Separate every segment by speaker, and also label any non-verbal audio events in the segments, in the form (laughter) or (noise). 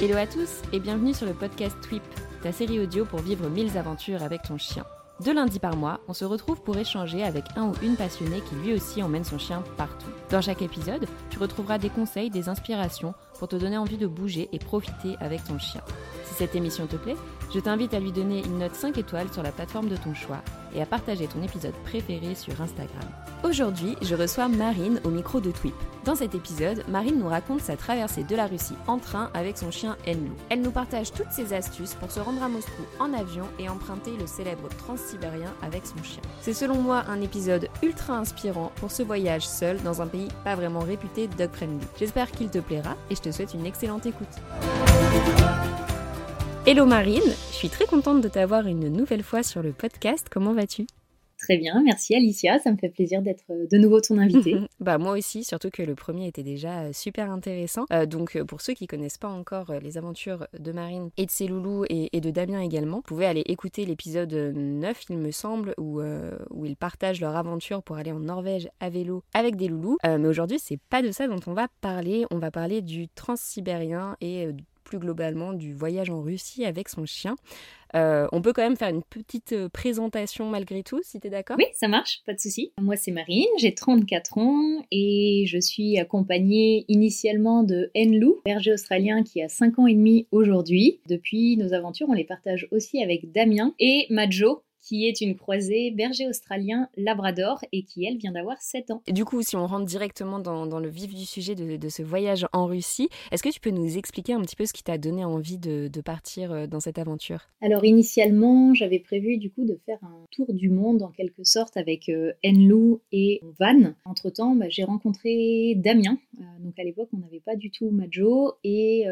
Speaker 1: Hello à tous et bienvenue sur le podcast Twip, ta série audio pour vivre mille aventures avec ton chien. Deux lundis par mois, on se retrouve pour échanger avec un ou une passionnée qui lui aussi emmène son chien partout. Dans chaque épisode, tu retrouveras des conseils, des inspirations pour te donner envie de bouger et profiter avec ton chien. Si cette émission te plaît, je t'invite à lui donner une note 5 étoiles sur la plateforme de ton choix et à partager ton épisode préféré sur Instagram. Aujourd'hui, je reçois Marine au micro de Twip. Dans cet épisode, Marine nous raconte sa traversée de la Russie en train avec son chien Enlou. Elle nous partage toutes ses astuces pour se rendre à Moscou en avion et emprunter le célèbre transsibérien avec son chien. C'est selon moi un épisode ultra inspirant pour ce voyage seul dans un pays pas vraiment réputé dog friendly. J'espère qu'il te plaira et je te souhaite une excellente écoute. Hello Marine, je suis très contente de t'avoir une nouvelle fois sur le podcast. Comment vas-tu?
Speaker 2: Très bien, merci Alicia, ça me fait plaisir d'être euh, de nouveau ton invitée. (laughs)
Speaker 1: bah moi aussi, surtout que le premier était déjà euh, super intéressant. Euh, donc pour ceux qui connaissent pas encore les aventures de Marine et de ses loulous et, de Damien également, vous pouvez aller écouter l'épisode 9 il me semble où, où ils partagent leur aventure pour aller en Norvège à vélo avec des loulous. mais aujourd'hui c'est pas de ça dont on va parler, on va parler du transsibérien et globalement du voyage en Russie avec son chien. Euh, on peut quand même faire une petite euh, présentation malgré tout, si tu es d'accord?
Speaker 2: Oui, ça marche, pas de souci. Moi, c'est Marine, j'ai 34 ans et je suis accompagnée initialement de Enlou, berger australien qui a 5 ans et demi aujourd'hui. Depuis nos aventures, on les partage aussi avec Damien et Majo, qui est une croisée berger australien labrador et qui, elle, vient d'avoir 7 ans.
Speaker 1: Et du coup, si on rentre directement dans, le vif du sujet de, ce voyage en Russie, est-ce que tu peux nous expliquer un petit peu ce qui t'a donné envie de, partir euh, dans cette aventure?
Speaker 2: Alors, initialement, j'avais prévu du coup de faire un tour du monde en quelque sorte avec euh, Enlou et Van. Entre-temps, bah, j'ai rencontré Damien. Euh, donc, à l'époque, on n'avait pas du tout Majo. Et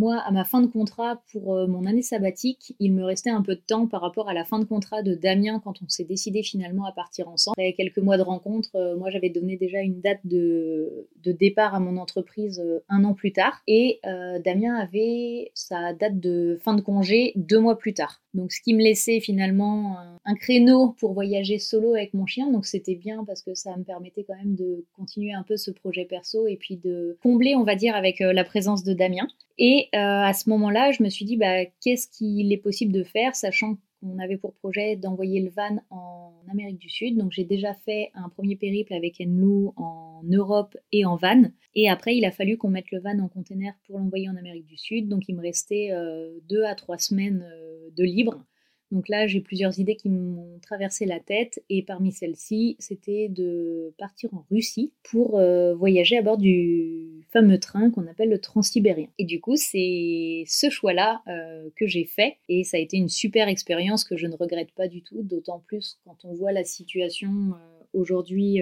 Speaker 2: moi, à ma fin de contrat pour mon année sabbatique, il me restait un peu de temps par rapport à la fin de contrat de Damien quand on s'est décidé finalement à partir ensemble. Après quelques mois de rencontre, euh, moi j'avais donné déjà une date de, départ à mon entreprise euh, un an plus tard et euh, Damien avait sa date de fin de congé deux mois plus tard. Donc ce qui me laissait finalement un, créneau pour voyager solo avec mon chien. Donc c'était bien parce que ça me permettait quand même de continuer un peu ce projet perso et puis de combler, on va dire, avec la présence de Damien. Et à ce moment-là, je me suis dit, bah, qu'est-ce qu'il est possible de faire, sachant on avait pour projet d'envoyer le van en Amérique du Sud. Donc j'ai déjà fait un premier périple avec Enlou en Europe et en van. Et après, il a fallu qu'on mette le van en container pour l'envoyer en Amérique du Sud. Donc il me restait euh, deux à trois semaines euh, de libre. Donc là, j'ai plusieurs idées qui m'ont traversé la tête et parmi celles-ci, c'était de partir en Russie pour euh, voyager à bord du fameux train qu'on appelle le Transsibérien. Et du coup, c'est ce choix-là euh, que j'ai fait et ça a été une super expérience que je ne regrette pas du tout, d'autant plus quand on voit la situation euh, aujourd'hui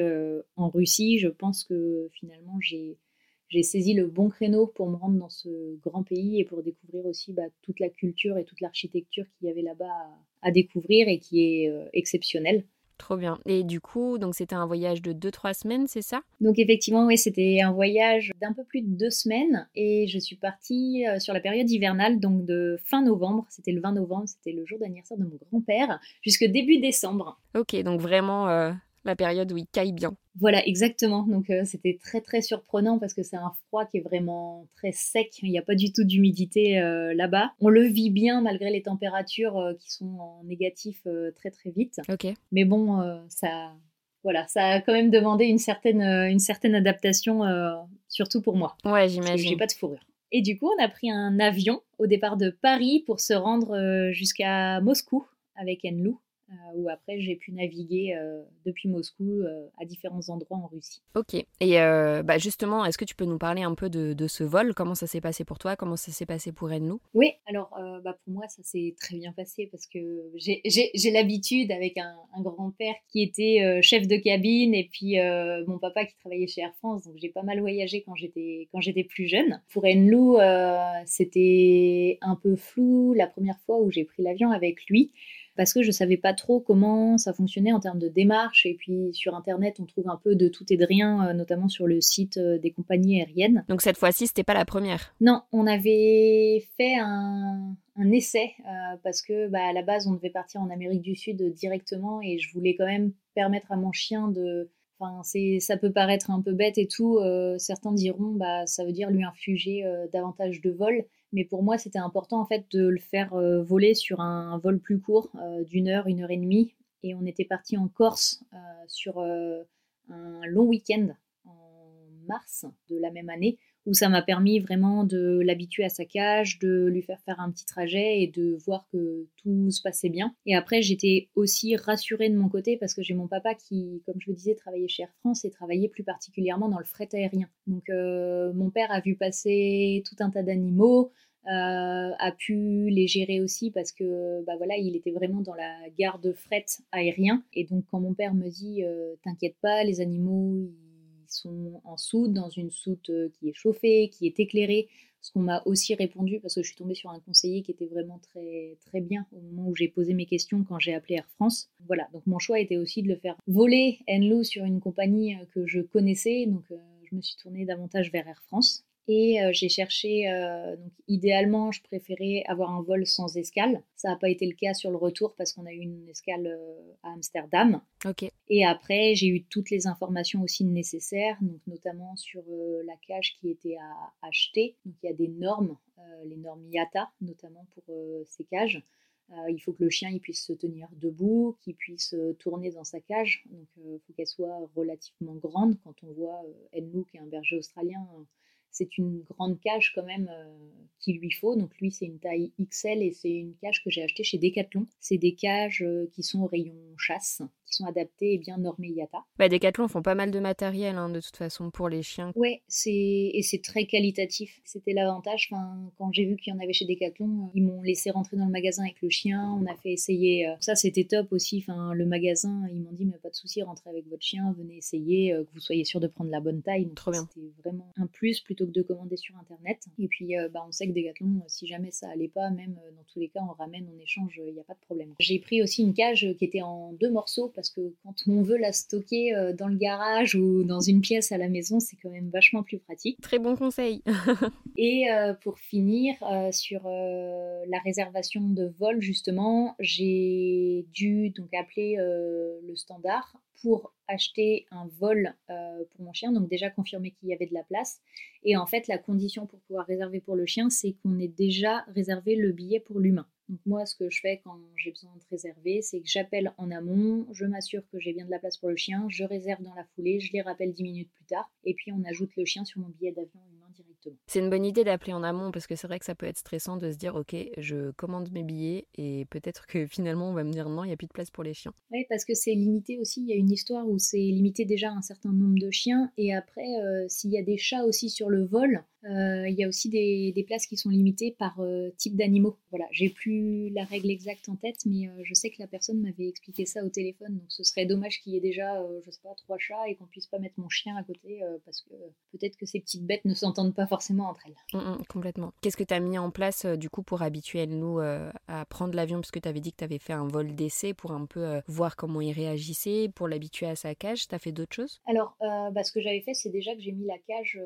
Speaker 2: en Russie, je pense que finalement j'ai j'ai saisi le bon créneau pour me rendre dans ce grand pays et pour découvrir aussi bah, toute la culture et toute l'architecture qu'il y avait là-bas à, découvrir et qui est euh, exceptionnelle.
Speaker 1: Trop bien. Et du coup, donc c'était un voyage de 2-3 semaines, c'est ça?
Speaker 2: Donc effectivement, oui, c'était un voyage d'un peu plus de 2 semaines et je suis partie euh, sur la période hivernale, donc de fin novembre, c'était le 20 novembre, c'était le jour d'anniversaire de mon grand-père, jusque début décembre.
Speaker 1: Ok, donc vraiment euh, la période où il caille bien.
Speaker 2: Voilà, exactement. Donc euh, c'était très très surprenant parce que c'est un froid qui est vraiment très sec. Il n'y a pas du tout d'humidité euh, là-bas. On le vit bien malgré les températures euh, qui sont en négatif très très vite.
Speaker 1: Ok.
Speaker 2: Mais bon, ça, voilà, ça a quand même demandé une certaine une certaine adaptation, surtout pour moi.
Speaker 1: Ouais, j'imagine.
Speaker 2: J'ai pas de fourrure. Et du coup, on a pris un avion au départ de Paris pour se rendre jusqu'à Moscou avec Enlou. Euh, où après j'ai pu naviguer euh, depuis Moscou à différents endroits en Russie.
Speaker 1: Ok. Et bah justement, est-ce que tu peux nous parler un peu de, ce vol? Comment ça s'est passé pour toi? Comment ça s'est passé pour Enlou?
Speaker 2: Oui, alors bah pour moi ça s'est très bien passé parce que j'ai l'habitude avec un, grand-père qui était chef de cabine et puis mon papa qui travaillait chez Air France, donc j'ai pas mal voyagé quand j'étais quand j'étais plus jeune. Pour Enlou, c'était un peu flou la première fois où j'ai pris l'avion avec lui parce que je savais pas trop comment ça fonctionnait en termes de démarche. Et puis sur Internet, on trouve un peu de tout et de rien, euh, notamment sur le site euh, des compagnies aériennes.
Speaker 1: Donc cette fois-ci, c'était pas la première
Speaker 2: Non, on avait fait un, essai euh, parce que bah, à la base, on devait partir en Amérique du Sud directement et je voulais quand même permettre à mon chien de Enfin, c'est, ça peut paraître un peu bête et tout. certains diront, bah, ça veut dire lui infliger davantage de vol. Mais pour moi, c'était important en fait de le faire euh, voler sur un, vol plus court euh, d'une heure, une heure et demie. Et on était parti en Corse euh, sur un long week-end en mars de la même année où ça m'a permis vraiment de l'habituer à sa cage, de lui faire faire un petit trajet et de voir que tout se passait bien. Et après, j'étais aussi rassurée de mon côté parce que j'ai mon papa qui, comme je le disais, travaillait chez Air France et travaillait plus particulièrement dans le fret aérien. Donc euh, mon père a vu passer tout un tas d'animaux, euh, a pu les gérer aussi parce que bah voilà, il était vraiment dans la gare de fret aérien. Et donc quand mon père me dit euh, T'inquiète pas, les animaux, sont en soute, dans une soute euh, qui est chauffée, qui est éclairée. Ce qu'on m'a aussi répondu, parce que je suis tombée sur un conseiller qui était vraiment très, très bien au moment où j'ai posé mes questions quand j'ai appelé Air France. Voilà, donc mon choix était aussi de le faire voler Enlo sur une compagnie euh, que je connaissais, donc euh, je me suis tournée davantage vers Air France. Et euh, j'ai cherché, euh, donc idéalement, je préférais avoir un vol sans escale. Ça n'a pas été le cas sur le retour parce qu'on a eu une escale euh, à Amsterdam.
Speaker 1: Ok.
Speaker 2: Et après, j'ai eu toutes les informations aussi nécessaires, donc notamment sur la cage qui était à acheter. Donc il y a des normes, les normes IATA notamment pour ces cages. il faut que le chien il puisse se tenir debout, qu'il puisse tourner dans sa cage. Donc il faut qu'elle soit relativement grande. Quand on voit Enlou, qui est un berger australien, c'est une grande cage quand même euh, qu'il lui faut. Donc lui, c'est une taille XL et c'est une cage que j'ai achetée chez Decathlon. C'est des cages euh, qui sont au rayon chasse, qui sont adaptées et bien normées IATA.
Speaker 1: Bah, Decathlon font pas mal de matériel hein, de toute façon pour les chiens.
Speaker 2: Ouais, c'est et c'est très qualitatif. C'était l'avantage. Enfin, quand j'ai vu qu'il y en avait chez Decathlon, ils m'ont laissé rentrer dans le magasin avec le chien. On a fait essayer. Euh, ça, c'était top aussi. Enfin, le magasin, ils m'ont dit mais pas de souci, rentrez avec votre chien, venez essayer, que vous soyez sûr de prendre la bonne taille.
Speaker 1: Trop bien.
Speaker 2: C'était vraiment un plus plutôt de commander sur internet. Et puis euh, bah, on sait que Decathlon, euh, si jamais ça allait pas, même euh, dans tous les cas, on ramène, on échange, il n'y a pas de problème. J'ai pris aussi une cage qui était en deux morceaux parce que quand on veut la stocker dans le garage ou dans une pièce à la maison, c'est quand même vachement plus pratique.
Speaker 1: Très bon conseil. (laughs)
Speaker 2: Et pour finir, sur la réservation de vol, justement, j'ai dû donc appeler le standard pour acheter un vol euh, pour mon chien, donc déjà confirmer qu'il y avait de la place. Et en fait, la condition pour pouvoir réserver pour le chien, c'est qu'on ait déjà réservé le billet pour l'humain. Donc moi, ce que je fais quand j'ai besoin de réserver, c'est que j'appelle en amont, je m'assure que j'ai bien de la place pour le chien, je réserve dans la foulée, je les rappelle 10 minutes plus tard, et puis on ajoute le chien sur mon billet d'avion
Speaker 1: C'est une bonne idée d'appeler en amont parce que c'est vrai que ça peut être stressant de se dire ok, je commande mes billets et peut-être que (laughs) finalement on va me dire non, il n'y a plus de place pour les chiens.
Speaker 2: Oui, parce que c'est limité aussi. Il y a une histoire où c'est limité déjà un certain nombre de chiens et après, euh, s'il y a des chats aussi sur le vol, il y a aussi des, places qui sont limitées par euh, type d'animaux. Voilà, j'ai plus la règle exacte en tête, mais euh, je sais que la personne m'avait expliqué ça au téléphone. Donc ce serait dommage qu'il y ait déjà, je sais pas, trois chats et qu'on puisse pas mettre mon chien à côté parce que peut-être que ces petites bêtes ne s'entendent pas forcément entre elles.
Speaker 1: Mmh, mmh, complètement. Qu'est-ce que tu as mis en place du coup pour habituer nous à prendre l'avion? Parce que tu avais dit que tu avais fait un vol d'essai pour un peu voir comment il réagissait, pour l'habituer à sa cage. Tu as fait d'autres choses?
Speaker 2: Alors, bah, ce que j'avais fait, c'est déjà que j'ai mis la cage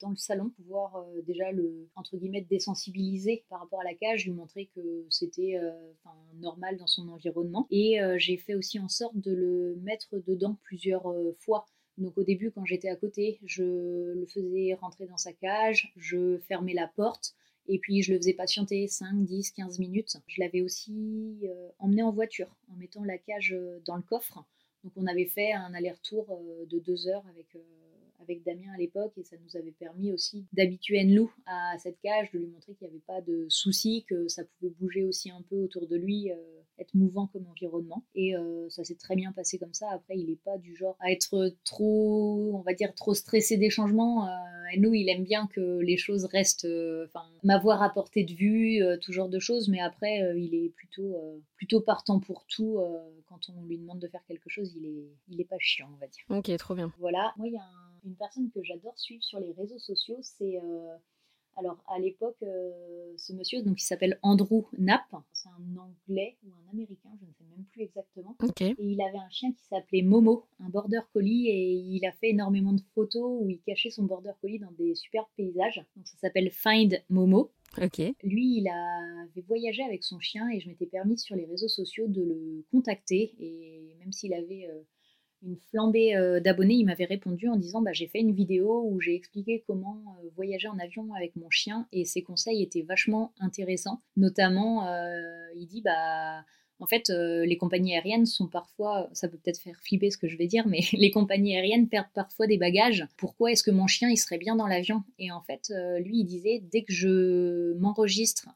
Speaker 2: dans le salon pour euh, déjà le entre guillemets désensibiliser par rapport à la cage, lui montrer que c'était euh, normal dans son environnement. Et euh, j'ai fait aussi en sorte de le mettre dedans plusieurs fois. Donc au début, quand j'étais à côté, je le faisais rentrer dans sa cage, je fermais la porte, et puis je le faisais patienter 5, 10, 15 minutes. Je l'avais aussi emmené en voiture en mettant la cage dans le coffre. Donc on avait fait un aller-retour de deux heures avec avec Damien à l'époque et ça nous avait permis aussi d'habituer Enlou à cette cage, de lui montrer qu'il n'y avait pas de souci, que ça pouvait bouger aussi un peu autour de lui. Euh, être mouvant comme environnement. Et ça s'est très bien passé comme ça. Après, il n'est pas du genre à être trop, on va dire, trop stressé des changements. et nous, il aime bien que les choses restent, enfin, m'avoir à portée de vue, tout genre de choses. Mais après, il est plutôt, plutôt partant pour tout. quand on lui demande de faire quelque chose, il est, il est pas chiant, on va dire.
Speaker 1: Ok, trop bien.
Speaker 2: Voilà. Moi, il y a une personne que j'adore suivre sur les réseaux sociaux, c'est alors à l'époque, euh, ce monsieur, donc il s'appelle Andrew Knapp, c'est un Anglais ou un Américain, je ne sais même plus exactement. Et il avait un chien qui s'appelait Momo, un border collie, et il a fait énormément de photos où il cachait son border collie dans des superbes paysages. Donc ça s'appelle Find Momo. Lui, il avait voyagé avec son chien et je m'étais permis sur les réseaux sociaux de le contacter. Et même s'il avait euh, une flambée euh, d'abonnés, il m'avait répondu en disant bah, j'ai fait une vidéo où j'ai expliqué comment euh, voyager en avion avec mon chien et ses conseils étaient vachement intéressants. Notamment, euh, il dit bah en fait, les compagnies aériennes sont parfois, ça peut peut-être faire flipper ce que je vais dire, mais (laughs) les compagnies aériennes perdent parfois des bagages. Pourquoi est-ce que mon chien il serait bien dans l'avion? Et en fait, lui il disait dès que je m'enregistre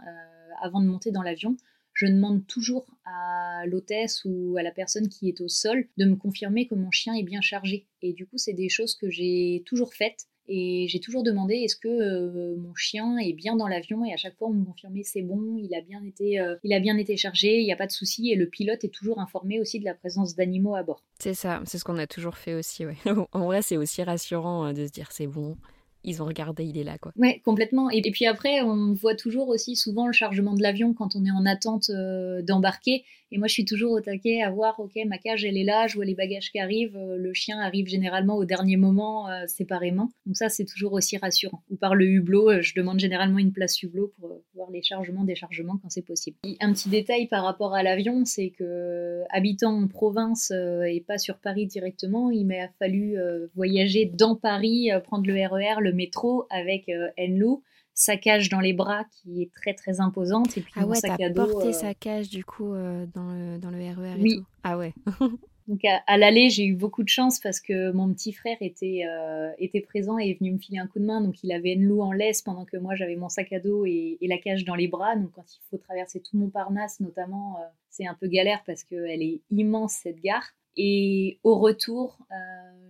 Speaker 2: avant de monter dans l'avion, je demande toujours à l'hôtesse ou à la personne qui est au sol de me confirmer que mon chien est bien chargé. Et du coup, c'est des choses que j'ai toujours faites. Et j'ai toujours demandé est-ce que euh, mon chien est bien dans l'avion? Et à chaque fois on me confirmait c'est bon, il a bien été, euh, il a bien été chargé, il n'y a pas de souci et le pilote est toujours informé aussi de la présence d'animaux à bord.
Speaker 1: C'est ça, c'est ce qu'on a toujours fait aussi. (laughs) En vrai c'est aussi rassurant euh, de se dire c'est bon, ils ont regardé, il est là, quoi.
Speaker 2: Ouais, complètement. Et, puis après, on voit toujours aussi souvent le chargement de l'avion quand on est en attente euh, d'embarquer. Et moi, je suis toujours au taquet à voir, ok, ma cage, elle est là, je vois les bagages qui arrivent. Euh, le chien arrive généralement au dernier moment, euh, séparément. Donc ça, c'est toujours aussi rassurant. Ou par le hublot, je demande généralement une place hublot pour voir les chargements, déchargements quand c'est possible. un petit détail par rapport à l'avion, c'est que habitant en province et pas sur Paris directement, il m'a fallu voyager dans Paris, prendre le RER, e le métro avec euh, Enlou, sa cage dans les bras qui est très très imposante et puis
Speaker 1: ah ouais,
Speaker 2: sac
Speaker 1: à
Speaker 2: dos.
Speaker 1: porté
Speaker 2: euh,
Speaker 1: sa cage du coup euh, dans, le, dans le RER et
Speaker 2: oui.
Speaker 1: tout. Ah ouais. (laughs)
Speaker 2: Donc à, l'aller, j'ai eu beaucoup de chance parce que mon petit frère était, était présent et est venu me filer un coup de main. Donc il avait Enlou en laisse pendant que moi j'avais mon sac à dos et, et, la cage dans les bras. Donc quand il faut traverser tout Montparnasse notamment, c'est un peu galère parce qu'elle est immense cette gare. Et au retour, euh,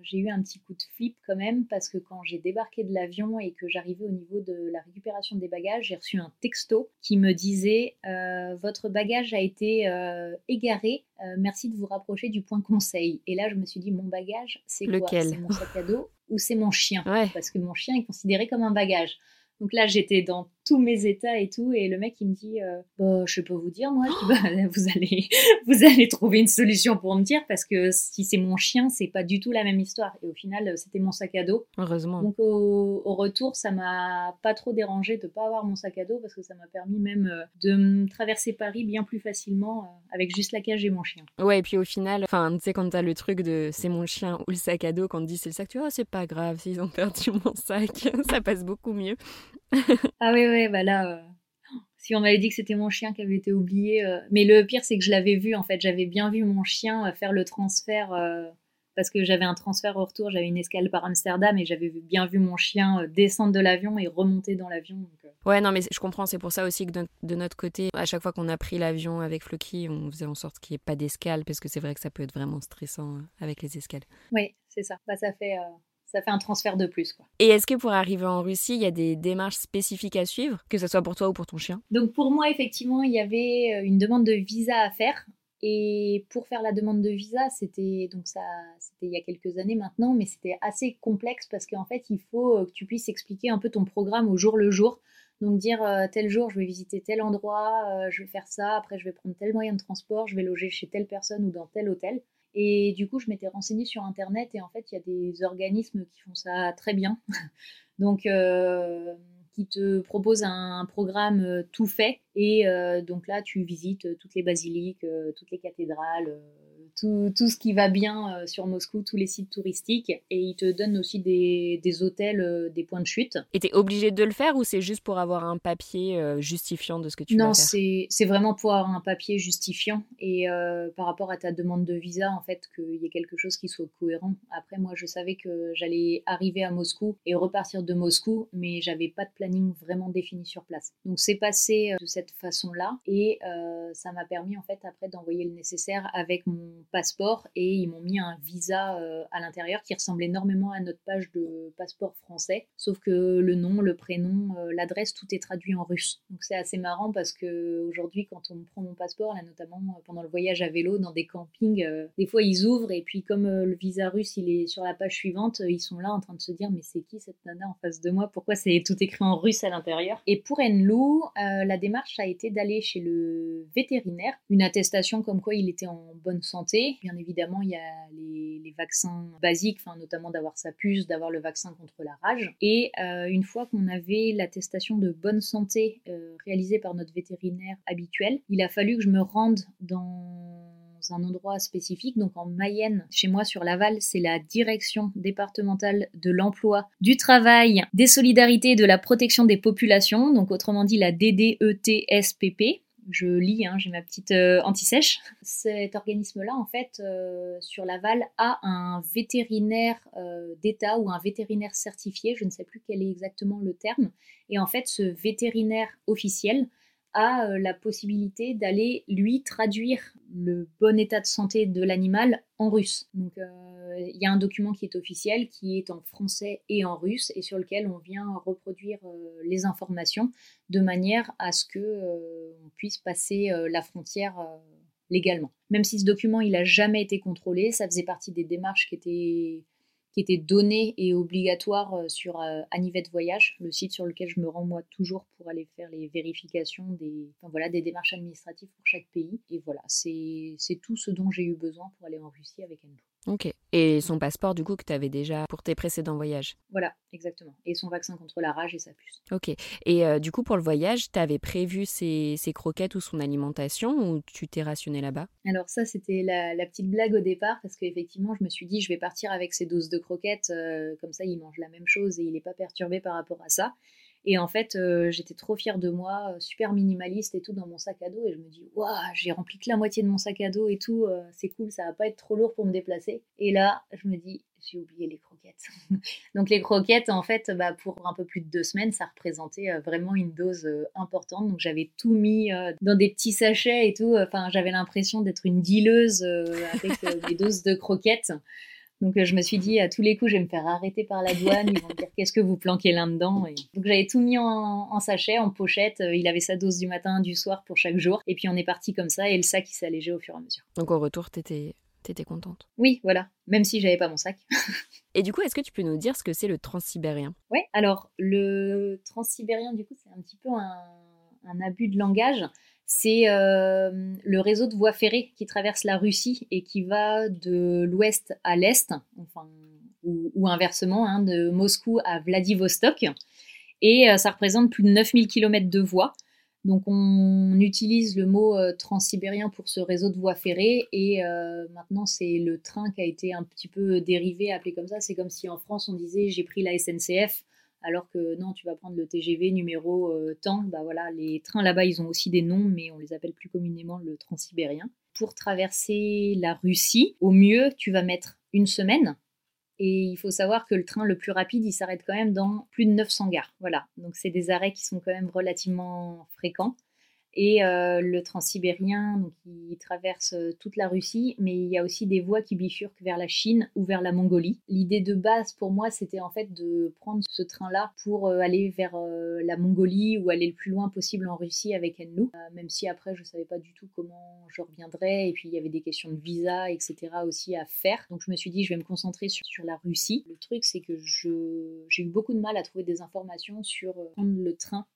Speaker 2: j'ai eu un petit coup de flip quand même parce que quand j'ai débarqué de l'avion et que j'arrivais au niveau de la récupération des bagages, j'ai reçu un texto qui me disait euh, votre bagage a été euh, égaré, merci de vous rapprocher du point conseil. Et là, je me suis dit mon bagage, c'est quoi? C'est mon sac à dos ou c'est mon chien? Parce que mon chien est considéré comme un bagage. Donc là, j'étais dans tous mes états et tout, et le mec il me dit, euh, bah, je peux vous dire, moi, (gasps) bah, (laughs) vous allez, (laughs) vous allez trouver une solution pour me dire, parce que si c'est mon chien, c'est pas du tout la même histoire. Et au final, c'était mon sac à dos.
Speaker 1: Heureusement.
Speaker 2: Donc au, retour, ça m'a pas trop dérangé de pas avoir mon sac à dos, parce que ça m'a permis même euh, de traverser Paris bien plus facilement euh, avec juste la cage et mon chien.
Speaker 1: Ouais, et puis au final, enfin, tu sais, quand t'as le truc de c'est mon chien ou le sac à dos, quand on te dit c'est le sac, tu vois, oh, c'est pas grave, s'ils ont perdu mon sac, (laughs) ça passe beaucoup mieux.
Speaker 2: ah oui, oui, bah là, euh, (gasps) si on m'avait dit que c'était mon chien qui avait été oublié. Euh, mais le pire, c'est que je l'avais vu, en fait. J'avais bien vu mon chien euh, faire le transfert, parce que j'avais un transfert au retour, j'avais une escale par Amsterdam, et j'avais bien vu mon chien descendre de l'avion et remonter dans l'avion.
Speaker 1: Ouais, non, mais je comprends, c'est pour ça aussi que de, notre côté, à chaque fois qu'on a pris l'avion avec Floki, on faisait en sorte qu'il n'y ait pas d'escale, parce que c'est vrai que ça peut être vraiment stressant avec les escales.
Speaker 2: Oui, c'est ça. Bah, ça fait ça fait un transfert de plus. Quoi.
Speaker 1: Et est-ce que pour arriver en Russie, il y a des démarches spécifiques à suivre, que ce soit pour toi ou pour ton chien?
Speaker 2: Donc pour moi, effectivement, il y avait euh, une demande de visa à faire. Et pour faire la demande de visa, c'était donc ça, c'était il y a quelques années maintenant, mais c'était assez complexe parce qu'en fait, il faut euh, que tu puisses expliquer un peu ton programme au jour le jour. Donc dire euh, tel jour, je vais visiter tel endroit, je vais faire ça, après je vais prendre tel moyen de transport, je vais loger chez telle personne ou dans tel hôtel. Et du coup, je m'étais renseignée sur Internet et en fait, il y a des organismes qui font ça très bien. (laughs) donc, euh, qui te proposent un programme euh, tout fait. Et euh, donc là, tu visites toutes les basiliques, toutes les cathédrales, tout, tout, ce qui va bien euh, sur Moscou, tous les sites touristiques, et il te donne aussi des, des hôtels, euh, des points de chute.
Speaker 1: Et tu es obligé de le faire ou c'est juste pour avoir un papier justifiant de ce que tu
Speaker 2: non,
Speaker 1: vas faire
Speaker 2: Non, c'est vraiment pour avoir un papier justifiant et par rapport à ta demande de visa, en fait, qu'il y ait quelque chose qui soit cohérent. Après, moi, je savais que j'allais arriver à Moscou et repartir de Moscou, mais j'avais pas de planning vraiment défini sur place. Donc c'est passé de cette façon-là et ça m'a permis en fait après d'envoyer le nécessaire avec mon passeport et ils m'ont mis un visa euh, à l'intérieur qui ressemble énormément à notre page de passeport français, sauf que le nom, le prénom, euh, l'adresse, tout est traduit en russe. Donc c'est assez marrant parce que aujourd'hui, quand on prend mon passeport, là notamment euh, pendant le voyage à vélo dans des campings, des fois ils ouvrent et puis comme le visa russe il est sur la page suivante, ils sont là en train de se dire mais c'est qui cette nana en face de moi? Pourquoi c'est tout écrit en russe à l'intérieur? Et pour Enlou, la démarche a été d'aller chez le vétérinaire, une attestation comme quoi il était en bonne santé. Bien évidemment, il y a les, vaccins basiques, enfin, notamment d'avoir sa puce, d'avoir le vaccin contre la rage. Et euh, une fois qu'on avait l'attestation de bonne santé euh, réalisée par notre vétérinaire habituel, il a fallu que je me rende dans un endroit spécifique. Donc en Mayenne, chez moi sur Laval, c'est la direction départementale de l'emploi, du travail, des solidarités et de la protection des populations, donc autrement dit la DDETSPP je lis, hein, j'ai ma petite euh, anti-sèche. Cet organisme-là, en fait, euh, sur Laval, a un vétérinaire euh, d'État ou un vétérinaire certifié, je ne sais plus quel est exactement le terme. Et en fait, ce vétérinaire officiel a la possibilité d'aller, lui, traduire le bon état de santé de l'animal en russe. Donc, il y a un document qui est officiel, qui est en français et en russe, et sur lequel on vient reproduire euh, les informations de manière à ce que euh, on puisse passer euh, la frontière légalement. Même si ce document il a jamais été contrôlé, ça faisait partie des démarches qui étaient qui était donné et obligatoire euh, sur euh, Anivette Voyage, le site sur lequel je me rends moi toujours pour aller faire les vérifications des, voilà, des démarches administratives pour chaque pays. Et voilà, c'est tout ce dont j'ai eu besoin pour aller en Russie avec Enlo.
Speaker 1: Ok. Et son passeport, du coup, que tu avais déjà pour tes précédents voyages?
Speaker 2: Voilà, exactement. Et son vaccin contre la rage et sa puce.
Speaker 1: Ok. Et euh, du coup, pour le voyage, tu avais prévu ses, croquettes ou son alimentation ou tu t'es rationné là-bas?
Speaker 2: Alors, ça, c'était la, petite blague au départ parce qu'effectivement, je me suis dit, je vais partir avec ces doses de croquettes. Euh, comme ça, il mange la même chose et il n'est pas perturbé par rapport à ça. Et en fait, euh, j'étais trop fière de moi, euh, super minimaliste et tout dans mon sac à dos. Et je me dis, waouh, j'ai rempli que la moitié de mon sac à dos et tout, euh, c'est cool, ça va pas être trop lourd pour me déplacer. Et là, je me dis, j'ai oublié les croquettes. (laughs) Donc les croquettes, en fait, bah, pour un peu plus de deux semaines, ça représentait vraiment une dose importante. Donc j'avais tout mis dans des petits sachets et tout. Enfin, j'avais l'impression d'être une dealeuse avec des doses de croquettes. Donc euh, je me suis dit à tous les coups je vais me faire arrêter par la douane, ils vont me dire qu'est-ce que vous planquez là-dedans. Donc j'avais tout mis en, sachet, en pochette, euh, il avait sa dose du matin, du soir pour chaque jour, et puis on est parti comme ça et le sac il s'est allégé au fur et à mesure.
Speaker 1: Donc au retour t'étais T'étais contente?
Speaker 2: Oui, voilà, même si j'avais pas mon sac. (laughs)
Speaker 1: et du coup, est-ce que tu peux nous dire ce que c'est le transsibérien?
Speaker 2: Oui, alors le transsibérien, du coup, c'est un petit peu un abus de langage c'est euh, le réseau de voies ferrées qui traverse la Russie et qui va de l'ouest à l'est, enfin, ou, inversement, hein, de Moscou à Vladivostok. Et euh, ça représente plus de 9000 km de voies. Donc on utilise le mot euh, transsibérien pour ce réseau de voies ferrées et maintenant c'est le train qui a été un petit peu dérivé, appelé comme ça. C'est comme si en France on disait j'ai pris la SNCF alors que non, tu vas prendre le TGV numéro euh, temps. Bah voilà, les trains là-bas, ils ont aussi des noms, mais on les appelle plus communément le transsibérien. Pour traverser la Russie, au mieux, tu vas mettre une semaine. Et il faut savoir que le train le plus rapide, il s'arrête quand même dans plus de 900 gares. Voilà, donc c'est des arrêts qui sont quand même relativement fréquents et euh, le transsibérien, donc il traverse euh, toute la Russie, mais il y a aussi des voies qui bifurquent vers la Chine ou vers la Mongolie. L'idée de base pour moi, c'était en fait de prendre ce train-là pour euh, aller vers la Mongolie ou aller le plus loin possible en Russie avec Enlou, même si après je savais pas du tout comment je reviendrais, et puis il y avait des questions de visa, etc. aussi à faire. Donc je me suis dit, je vais me concentrer sur, sur la Russie. Le truc, c'est que j'ai eu beaucoup de mal à trouver des informations sur prendre le train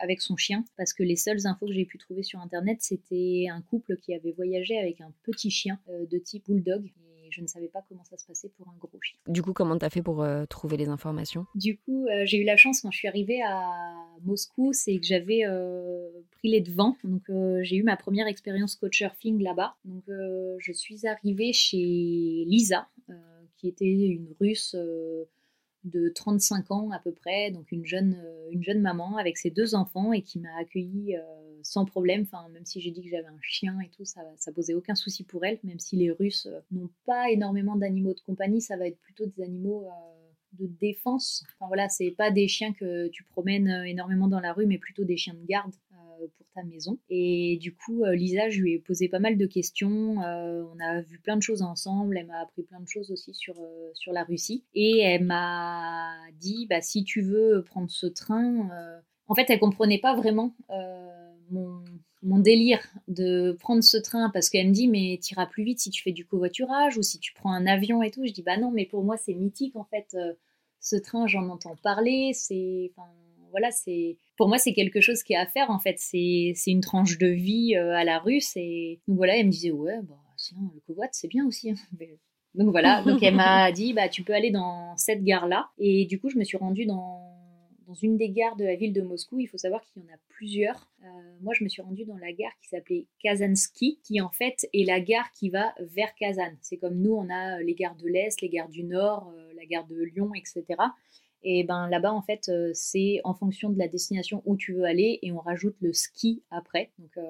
Speaker 2: avec son chien, parce que les seules infos que j'ai pu trouver sur internet, c'était un couple qui avait voyagé avec un petit chien euh, de type bulldog. Et je ne savais pas comment ça se passait pour un gros chien.
Speaker 1: Du coup, comment t'as fait pour euh, trouver les informations?
Speaker 2: Du coup, euh, j'ai eu la chance quand je suis arrivée à Moscou, c'est que j'avais pris les devants. Donc, j'ai eu ma première expérience coach surfing là-bas. Donc, je suis arrivée chez Lisa, qui était une Russe de 35 ans à peu près, donc une jeune, une jeune maman avec ses deux enfants et qui m'a accueillie sans problème. Enfin, même si j'ai dit que j'avais un chien et tout, ça, ça posait aucun souci pour elle. Même si les Russes euh, n'ont pas énormément d'animaux de compagnie, ça va être plutôt des animaux euh, de défense. Enfin voilà, c'est pas des chiens que tu promènes euh, énormément dans la rue, mais plutôt des chiens de garde pour ta maison. Et du coup, Lisa, je lui ai posé pas mal de questions. on a vu plein de choses ensemble. Elle m'a appris plein de choses aussi sur, sur la Russie. Et elle m'a dit, bah, si tu veux prendre ce train, en fait, elle comprenait pas vraiment mon, délire de prendre ce train parce qu'elle me dit mais t'iras plus vite si tu fais du covoiturage ou si tu prends un avion et tout. Je dis bah non mais pour moi c'est mythique en fait. Euh, ce train j'en entends parler. C'est enfin voilà c'est pour moi c'est quelque chose qui est à faire en fait. C'est une tranche de vie euh, à la russe et donc voilà elle me disait ouais bah sinon le covoit c'est bien aussi. Hein. Donc voilà, (laughs) donc elle m'a dit bah tu peux aller dans cette gare là et du coup je me suis rendue dans dans une des gares de la ville de Moscou. Il faut savoir qu'il y en a plusieurs. Euh, moi, je me suis rendue dans la gare qui s'appelait Kazansky, qui en fait est la gare qui va vers Kazan. C'est comme nous, on a euh, les gares de l'Est, les gares du Nord, euh, la gare de Lyon, etc. Et ben là-bas, en fait, c'est en fonction de la destination où tu veux aller et on rajoute le ski après. Donc,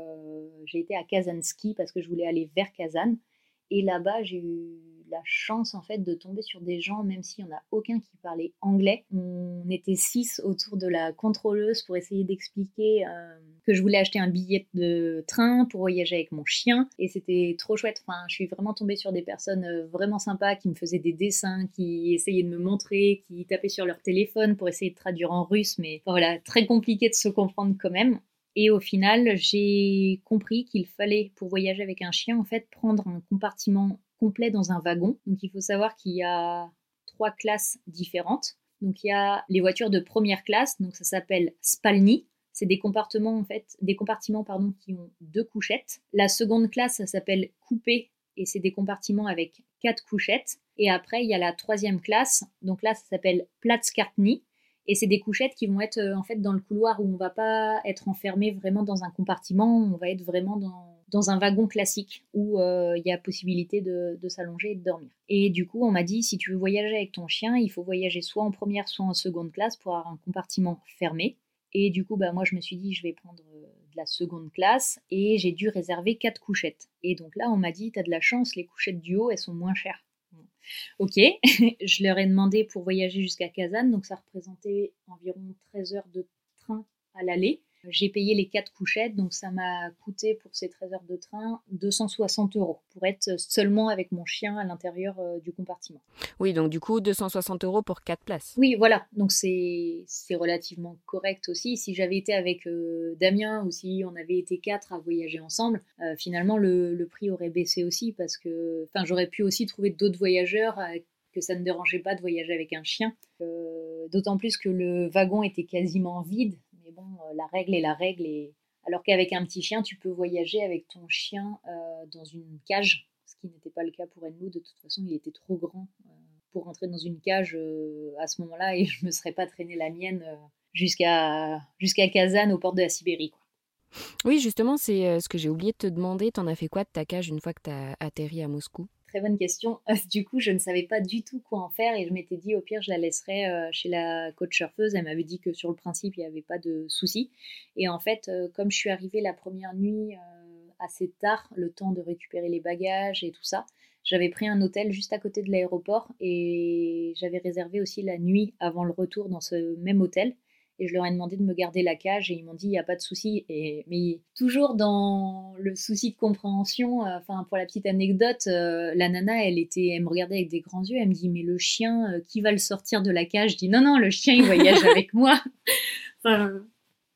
Speaker 2: j'ai été à Kazansky parce que je voulais aller vers Kazan. Et là-bas, j'ai eu la chance en fait de tomber sur des gens, même s'il n'y en a aucun qui parlait anglais. On était six autour de la contrôleuse pour essayer d'expliquer euh, que je voulais acheter un billet de train pour voyager avec mon chien. Et c'était trop chouette. Enfin, je suis vraiment tombée sur des personnes euh, vraiment sympas qui me faisaient des dessins, qui essayaient de me montrer, qui tapaient sur leur téléphone pour essayer de traduire en russe. Mais voilà, très compliqué de se comprendre quand même. Et au final, j'ai compris qu'il fallait, pour voyager avec un chien, en fait, prendre un compartiment complet dans un wagon. Donc il faut savoir qu'il y a trois classes différentes. Donc il y a les voitures de première classe, donc ça s'appelle spalni. C'est des compartiments en fait, des compartiments pardon qui ont deux couchettes. La seconde classe, ça s'appelle coupé et c'est des compartiments avec quatre couchettes. Et après il y a la troisième classe, donc là ça s'appelle platzkartni et c'est des couchettes qui vont être euh, en fait dans le couloir où on va pas être enfermé vraiment dans un compartiment, on va être vraiment dans, dans un wagon classique où euh, il y a possibilité de, s'allonger et de dormir. Et du coup, on m'a dit si tu veux voyager avec ton chien, il faut voyager soit en première, soit en seconde classe pour avoir un compartiment fermé. Et du coup, bah, moi, je me suis dit, je vais prendre euh, de la seconde classe et j'ai dû réserver quatre couchettes. Et donc là, on m'a dit, tu as de la chance, les couchettes du haut, elles sont moins chères. Ok, (laughs) je leur ai demandé pour voyager jusqu'à Kazan, donc ça représentait environ 13 heures de train à l'aller. J'ai payé les quatre couchettes, donc ça m'a coûté pour ces 13 heures de train 260 euros pour être seulement avec mon chien à l'intérieur euh, du compartiment.
Speaker 1: Oui, donc du coup 260 euros pour quatre places.
Speaker 2: Oui, voilà, donc c'est relativement correct aussi. Si j'avais été avec euh, Damien ou si on avait été quatre à voyager ensemble, euh, finalement le, le, prix aurait baissé aussi parce que enfin j'aurais pu aussi trouver d'autres voyageurs que ça ne dérangeait pas de voyager avec un chien. D'autant plus que le wagon était quasiment vide, euh, la règle est la règle. Et... Alors qu'avec un petit chien, tu peux voyager avec ton chien euh, dans une cage, ce qui n'était pas le cas pour Enlou. De toute façon, il était trop grand euh, pour rentrer dans une cage à ce moment-là et je ne me serais pas traîné la mienne jusqu'à Kazan, aux portes de la Sibérie.
Speaker 1: Oui, justement, c'est ce que j'ai oublié de te demander. T'en as fait quoi de ta cage une fois que tu as atterri à Moscou?
Speaker 2: Très bonne question. (laughs) Du coup, je ne savais pas du tout quoi en faire et je m'étais dit au pire, je la laisserais euh, chez la coach surfeuse. Elle m'avait dit que sur le principe, il n'y avait pas de souci. Et en fait, euh, comme je suis arrivée la première nuit euh, assez tard, le temps de récupérer les bagages et tout ça, j'avais pris un hôtel juste à côté de l'aéroport et j'avais réservé aussi la nuit avant le retour dans ce même hôtel et je leur ai demandé de me garder la cage et ils m'ont dit il n'y a pas de souci. Et mais toujours dans le souci de compréhension, euh, enfin pour la petite anecdote, euh, la nana elle était, elle me regardait avec des grands yeux, elle me dit mais le chien euh, qui va le sortir de la cage? Je dis non non le chien il voyage avec (laughs) moi. enfin,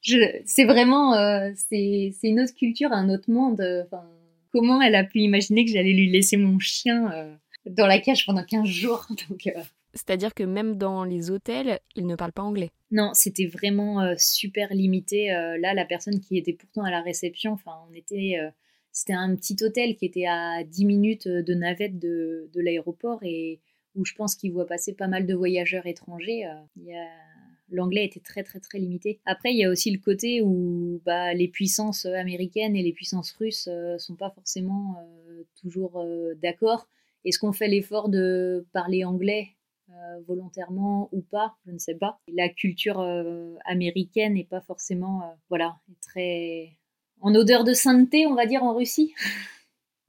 Speaker 2: c'est vraiment c'est une autre culture, un autre monde. Enfin comment elle a pu imaginer que j'allais lui laisser mon chien dans la cage pendant 15 jours? (laughs) Donc
Speaker 1: c'est-à-dire que même dans les hôtels, ils ne parlent pas anglais.
Speaker 2: Non, c'était vraiment euh, super limité. Euh, là, la personne qui était pourtant à la réception, enfin, on était euh, c'était un petit hôtel qui était à 10 minutes de navette de, de l'aéroport et où je pense qu'il voit passer pas mal de voyageurs étrangers. L'anglais était très très très limité. Après, il y a aussi le côté où bah, les puissances américaines et les puissances russes euh, sont pas forcément toujours d'accord. Est-ce qu'on fait l'effort de parler anglais volontairement ou pas Je ne sais pas. La culture américaine n'est pas forcément voilà très en odeur de sainteté, on va dire en Russie.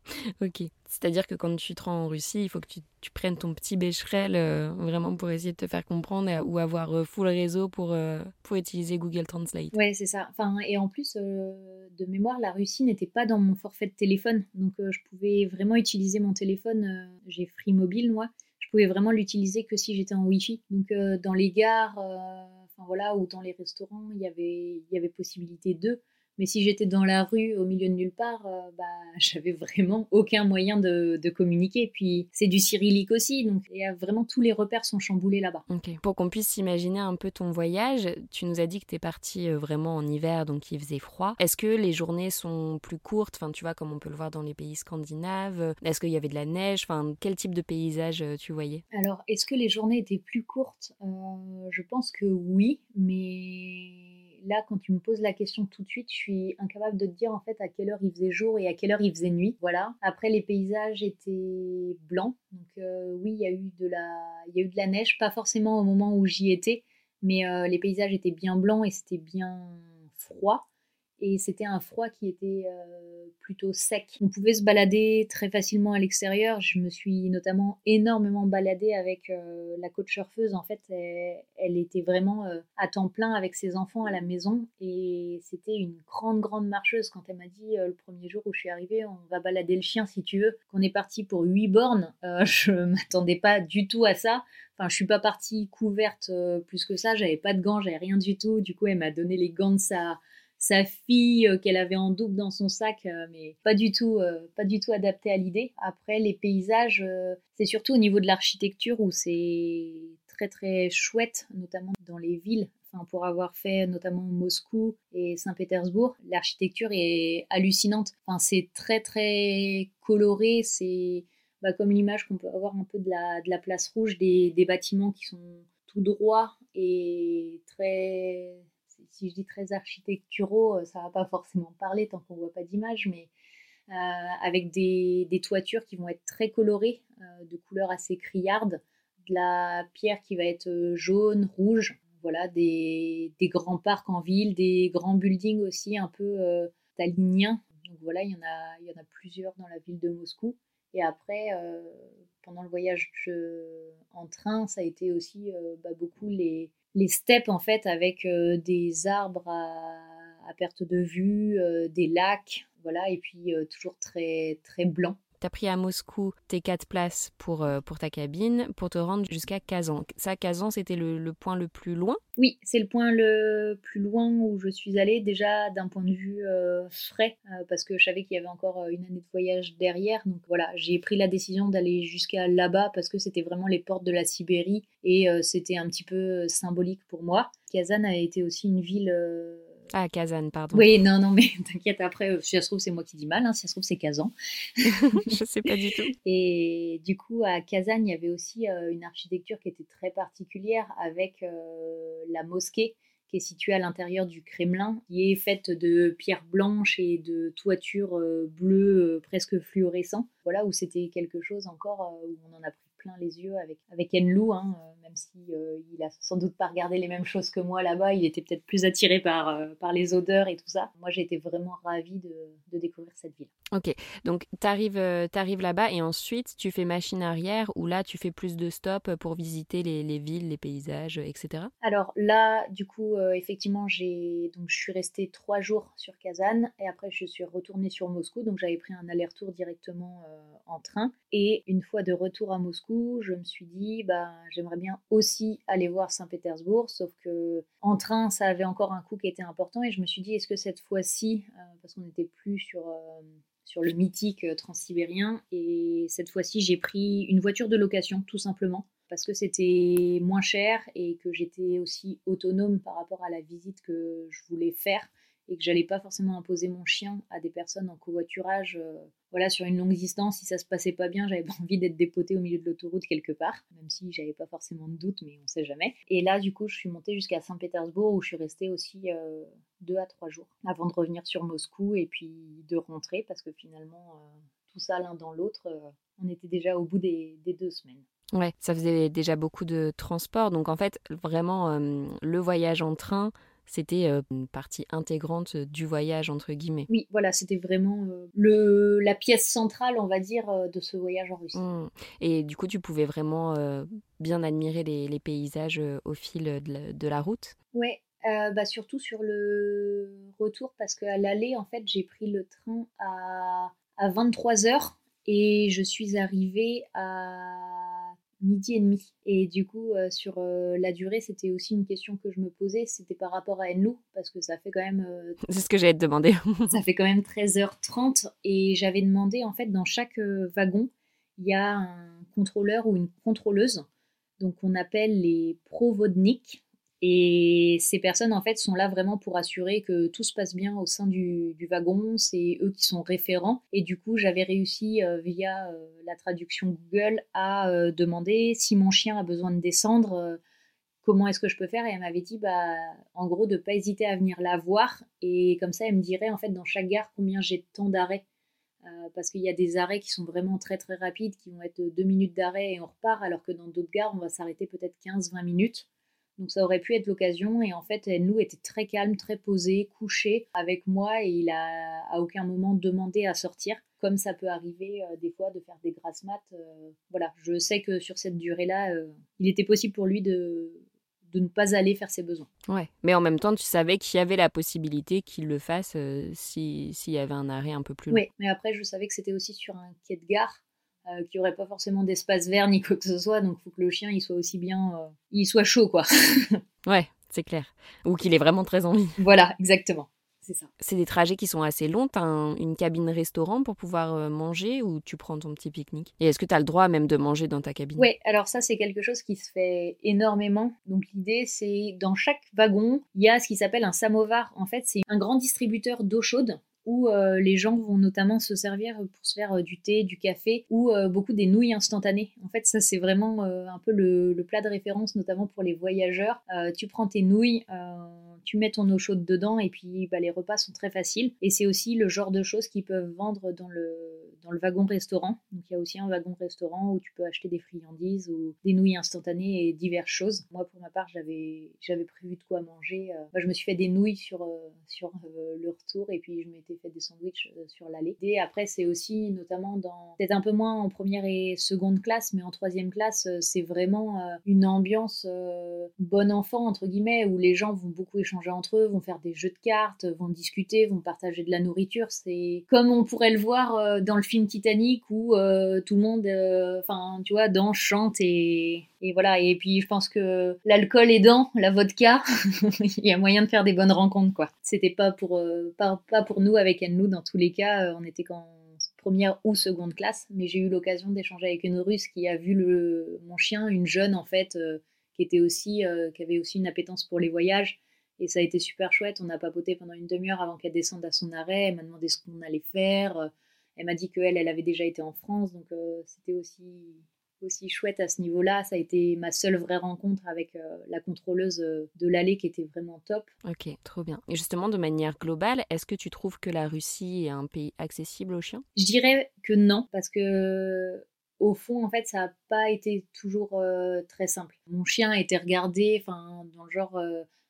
Speaker 2: (laughs)
Speaker 1: ok. C'est-à-dire que quand tu te rends en Russie, il faut que tu, prennes ton petit bécherel euh, vraiment pour essayer de te faire comprendre ou avoir euh, full réseau pour, euh, pour utiliser Google Translate.
Speaker 2: Ouais, c'est ça. Enfin, et en plus, de mémoire, la Russie n'était pas dans mon forfait de téléphone. Donc, je pouvais vraiment utiliser mon téléphone. J'ai Free Mobile, moi. Pouvais vraiment l'utiliser que si j'étais en Wi-Fi. Donc, dans les gares, enfin voilà, ou dans les restaurants, il y avait, il y avait possibilité d'eux. Mais si j'étais dans la rue, au milieu de nulle part, euh, bah, (laughs) j'avais vraiment aucun moyen de, communiquer. Puis c'est du cyrillique aussi, donc y a vraiment tous les repères sont chamboulés là-bas.
Speaker 1: Pour qu'on puisse s'imaginer un peu ton voyage, tu nous as dit que tu es parti euh, vraiment en hiver, donc il faisait froid. Est-ce que les journées sont plus courtes, enfin tu vois, comme on peut le voir dans les pays scandinaves Est-ce qu'il y avait de la neige? Enfin, quel type de paysage euh, tu voyais?
Speaker 2: Alors, est-ce que les journées étaient plus courtes? Je pense que oui, mais là, quand tu me poses la question tout de suite, je suis incapable de te dire en fait à quelle heure il faisait jour et à quelle heure il faisait nuit. Voilà. Après, les paysages étaient blancs. Donc euh, oui, il y a eu de la, il y a eu de la neige, pas forcément au moment où j'y étais, mais euh, les paysages étaient bien blancs et c'était bien froid et c'était un froid qui était euh, plutôt sec. On pouvait se balader très facilement à l'extérieur. Je me suis notamment énormément baladée avec euh, la coach surfeuse. En fait, elle, était vraiment euh, à temps plein avec ses enfants à la maison et c'était une grande, grande marcheuse. Quand elle m'a dit le premier jour où je suis arrivée, on va balader le chien si tu veux, qu'on est parti pour 8 bornes, (laughs) je m'attendais pas du tout à ça. Enfin, je suis pas partie couverte plus que ça. J'avais pas de gants, j'avais rien du tout. Du coup, elle m'a donné les gants de sa sa fille euh, qu'elle avait en double dans son sac, euh, mais pas du tout, euh, pas du tout adapté à l'idée. Après, les paysages, c'est surtout au niveau de l'architecture où c'est très très chouette, notamment dans les villes. Pour avoir fait notamment Moscou et Saint-Pétersbourg, l'architecture est hallucinante. Enfin, c'est très très coloré, c'est bah, comme l'image qu'on peut avoir un peu de la, de la place rouge, des bâtiments qui sont tout droits et très si je dis très architecturaux, euh, ça va pas forcément parler tant qu'on voit pas d'image, mais euh, avec des, toitures qui vont être très colorées, euh, de couleurs assez criardes, de la pierre qui va être jaune, rouge, voilà, des, grands parcs en ville, des grands buildings aussi un peu euh. Donc voilà, il y, en a, il y en a plusieurs dans la ville de Moscou. Et après, pendant le voyage en train, ça a été aussi bah, beaucoup les, les steppes en fait avec euh, des arbres à, perte de vue, euh, des lacs, voilà, et puis euh, toujours très très blanc.
Speaker 1: Tu as pris à Moscou tes quatre places pour, euh, pour ta cabine pour te rendre jusqu'à Kazan. Ça, Kazan, c'était le, point le plus loin?
Speaker 2: Oui, c'est le point le plus loin où je suis allée, déjà d'un point de vue euh, frais, euh, parce que je savais qu'il y avait encore une année de voyage derrière. Donc voilà, j'ai pris la décision d'aller jusqu'à là-bas parce que c'était vraiment les portes de la Sibérie et c'était un petit peu symbolique pour moi. Kazan a été aussi une ville
Speaker 1: ah, Kazan, pardon.
Speaker 2: Oui, non, non, mais (laughs) t'inquiète, après, euh, si ça se trouve, c'est moi qui dis mal, hein, si ça se trouve, c'est Kazan. (laughs)
Speaker 1: je sais pas du tout. (laughs)
Speaker 2: Et du coup, à Kazan, il y avait aussi euh, une architecture qui était très particulière avec euh, la mosquée qui est située à l'intérieur du Kremlin, qui est faite de pierres blanches et de toitures bleues presque fluorescentes. Voilà, où c'était quelque chose encore où on en a pris les yeux avec, avec Enlou, hein, euh, même si euh, il a sans doute pas regardé les mêmes choses que moi là-bas, il était peut-être plus attiré par, euh, par les odeurs et tout ça. Moi, j'ai été vraiment ravie de, de, découvrir cette ville.
Speaker 1: Ok, donc tu arrives, arrives là-bas et ensuite tu fais machine arrière ou là tu fais plus de stops pour visiter les, les villes, les paysages, etc.
Speaker 2: Alors là, du coup, effectivement, j'ai donc je suis restée trois jours sur Kazan et après je suis retournée sur Moscou, donc j'avais pris un aller-retour directement en train et une fois de retour à Moscou, je me suis dit, bah, j'aimerais bien aussi aller voir Saint-Pétersbourg, sauf que en train, ça avait encore un coût qui était important, et je me suis dit, est-ce que cette fois-ci, euh, parce qu'on n'était plus sur, euh, sur le mythique euh, transsibérien, et cette fois-ci, j'ai pris une voiture de location, tout simplement, parce que c'était moins cher et que j'étais aussi autonome par rapport à la visite que je voulais faire et que j'allais pas forcément imposer mon chien à des personnes en covoiturage. Euh, voilà, sur une longue distance, si ça se passait pas bien, j'avais (laughs) pas envie d'être dépotée au milieu de l'autoroute quelque part, même si j'avais pas forcément de doute, mais on sait jamais. Et là, du coup, je suis montée jusqu'à Saint-Pétersbourg où je suis restée aussi euh, deux à trois jours avant de revenir sur Moscou et puis de rentrer parce que finalement, euh, tout ça l'un dans l'autre, on était déjà au bout des, des deux semaines.
Speaker 1: Ouais, ça faisait déjà beaucoup de transport. Donc en fait, vraiment, le voyage en train, c'était une partie intégrante du voyage, entre guillemets.
Speaker 2: Oui, voilà, c'était vraiment le, la pièce centrale, on va dire, de ce voyage en Russie.
Speaker 1: Mmh. Et du coup, tu pouvais vraiment bien admirer les, paysages au fil de la, route?
Speaker 2: Ouais, bah surtout sur le retour, parce qu'à l'aller, en fait, j'ai pris le train à, à 23 heures et je suis arrivée à midi et demi. Et du coup, euh, sur euh, la durée, c'était aussi une question que je me posais, c'était par rapport à Enlou, parce que ça fait quand même... Euh,
Speaker 1: C'est ce que j'allais te demander. (laughs)
Speaker 2: ça fait quand même 13h30, et j'avais demandé, en fait, dans chaque wagon, il y a un contrôleur ou une contrôleuse, donc on appelle les provodniks, et ces personnes, en fait, sont là vraiment pour assurer que tout se passe bien au sein du, wagon. C'est eux qui sont référents. Et du coup, j'avais réussi, euh, via euh, la traduction Google, à euh, demander si mon chien a besoin de descendre, comment est-ce que je peux faire? Et elle m'avait dit, bah, en gros, de pas hésiter à venir la voir. Et comme ça, elle me dirait, en fait, dans chaque gare, combien j'ai de temps d'arrêt. parce qu'il y a des arrêts qui sont vraiment très très rapides, qui vont être deux minutes d'arrêt et on repart, alors que dans d'autres gares, on va s'arrêter peut-être 15-20 minutes. Donc ça aurait pu être l'occasion. Et en fait, nous était très calme, très posé, couché avec moi et il a à aucun moment demandé à sortir. Comme ça peut arriver euh, des fois de faire des grasses maths. Euh, voilà, je sais que sur cette durée-là, euh, il était possible pour lui de, de ne pas aller faire ses besoins.
Speaker 1: Ouais, mais en même temps, tu savais qu'il y avait la possibilité qu'il le fasse s'il y avait un arrêt un peu plus long.
Speaker 2: Oui, mais après, je savais que c'était aussi sur un quai de gare. Euh, qui aurait pas forcément d'espace vert ni quoi que ce soit, donc il faut que le chien il soit aussi bien, euh, il soit chaud quoi. (laughs)
Speaker 1: ouais, c'est clair. Ou qu'il ait vraiment très envie.
Speaker 2: Voilà, exactement. C'est ça.
Speaker 1: C'est des trajets qui sont assez longs. Tu as une cabine restaurant pour pouvoir euh, manger ou tu prends ton petit pique-nique? Et est-ce que tu as le droit même de manger dans ta cabine?
Speaker 2: Oui, alors ça, c'est quelque chose qui se fait énormément. Donc l'idée, c'est dans chaque wagon, il y a ce qui s'appelle un samovar. En fait, c'est un grand distributeur d'eau chaude où euh, les gens vont notamment se servir pour se faire euh, du thé, du café ou euh, beaucoup des nouilles instantanées. En fait, ça c'est vraiment un peu le, plat de référence, notamment pour les voyageurs. tu prends tes nouilles, tu mets ton eau chaude dedans et puis bah, les repas sont très faciles. Et c'est aussi le genre de choses qu'ils peuvent vendre dans le, dans le wagon restaurant. Donc il y a aussi un wagon restaurant où tu peux acheter des friandises ou des nouilles instantanées et diverses choses. Moi pour ma part j'avais prévu de quoi manger. je me suis fait des nouilles sur, sur le retour et puis je m'étais fait des sandwichs euh, sur l'allée. Et après, c'est aussi notamment dans, peut-être un peu moins en première et seconde classe, mais en troisième classe, euh, c'est vraiment euh, une ambiance bon enfant, entre guillemets, où les gens vont beaucoup échanger entre eux, vont faire des jeux de cartes, vont discuter, vont partager de la nourriture. C'est comme on pourrait le voir dans le film Titanic où tout le monde, enfin, tu vois, danse, chante et, et voilà. Et puis, je pense que l'alcool aidant, la vodka, (laughs) il y a moyen de faire des bonnes rencontres, quoi. C'était pas pour, pas, pas pour nous avec Enlou, dans tous les cas, euh, on était qu'en première ou seconde classe, mais j'ai eu l'occasion d'échanger avec une russe qui a vu le, mon chien, une jeune en fait, euh, qui était aussi, euh, qui avait aussi une appétence pour les voyages. Et ça a été super chouette. On a papoté pendant une demi-heure avant qu'elle descende à son arrêt. Elle m'a demandé ce qu'on allait faire. Elle m'a dit qu'elle, elle avait déjà été en France. Donc c'était aussi aussi chouette à ce niveau-là. Ça a été ma seule vraie rencontre avec euh, la contrôleuse euh, de l'allée qui était vraiment top.
Speaker 1: Ok, trop bien. Et justement, de manière globale, est-ce que tu trouves que la Russie est un pays accessible aux chiens?
Speaker 2: Je dirais que non, parce que au fond, en fait, ça n'a pas été toujours euh, très simple. Mon chien a été regardé, enfin, dans le genre,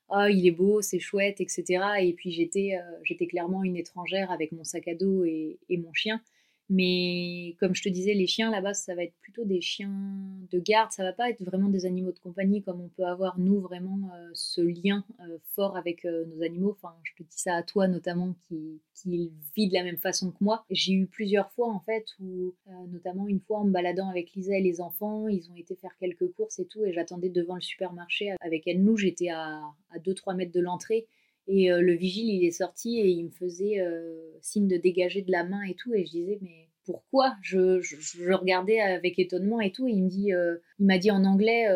Speaker 2: ah, il est beau, c'est chouette, etc. Et puis j'étais, j'étais clairement une étrangère avec mon sac à dos et mon chien. Mais comme je te disais, les chiens là-bas, ça va être plutôt des chiens de garde. Ça va pas être vraiment des animaux de compagnie comme on peut avoir nous vraiment euh, ce lien euh, fort avec euh, nos animaux. Enfin, je te dis ça à toi notamment qui, qui vit de la même façon que moi. J'ai eu plusieurs fois en fait où, notamment une fois en me baladant avec Lisa et les enfants, ils ont été faire quelques courses et tout, et j'attendais devant le supermarché avec elle. Nous, j'étais à, à 2-3 mètres de l'entrée et euh, le vigile, il est sorti et il me faisait euh, signe de dégager de la main et tout. Et je disais, mais pourquoi? Je, regardais avec étonnement et tout. Et il me dit, euh, il m'a dit en anglais,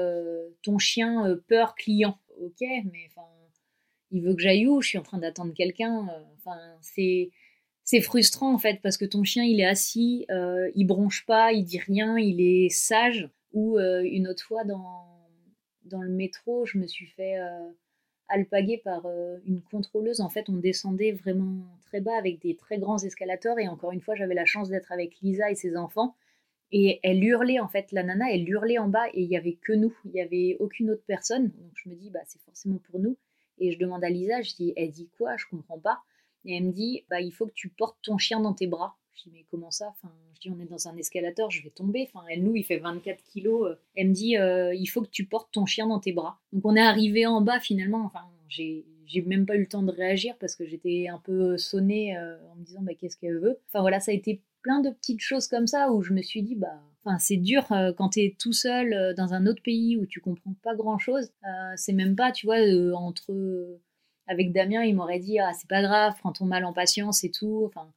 Speaker 2: ton chien peur client. Ok, mais enfin, il veut que j'aille où? Je suis en train d'attendre quelqu'un. Enfin, c'est c'est frustrant en fait parce que ton chien il est assis, il bronche pas, il dit rien, il est sage. Ou une autre fois dans dans le métro, je me suis fait alpaguer par une contrôleuse. En fait, on descendait vraiment très bas avec des très grands escalators. Et encore une fois, j'avais la chance d'être avec Lisa et ses enfants. Et elle hurlait, en fait, la nana, elle hurlait en bas et il y avait que nous. Il n'y avait aucune autre personne. Donc je me dis, bah, c'est forcément pour nous. Et je demande à Lisa, je dis, elle dit quoi? Je comprends pas. Et elle me dit, bah, il faut que tu portes ton chien dans tes bras. Je dis, mais comment ça? Enfin, Je dis, on est dans un escalator, je vais tomber. Enfin, elle, nous, il fait 24 kilos. Elle me dit, euh, il faut que tu portes ton chien dans tes bras. Donc, on est arrivé en bas finalement. Enfin, j'ai j'ai même pas eu le temps de réagir parce que j'étais un peu sonnée euh, en me disant bah, qu'est-ce qu'elle veut? Enfin voilà, ça a été plein de petites choses comme ça où je me suis dit bah enfin c'est dur euh, quand tu es tout seul dans un autre pays où tu comprends pas grand-chose. c'est même pas tu vois entre avec Damien, il m'aurait dit ah c'est pas grave, prends ton mal en patience et tout. Enfin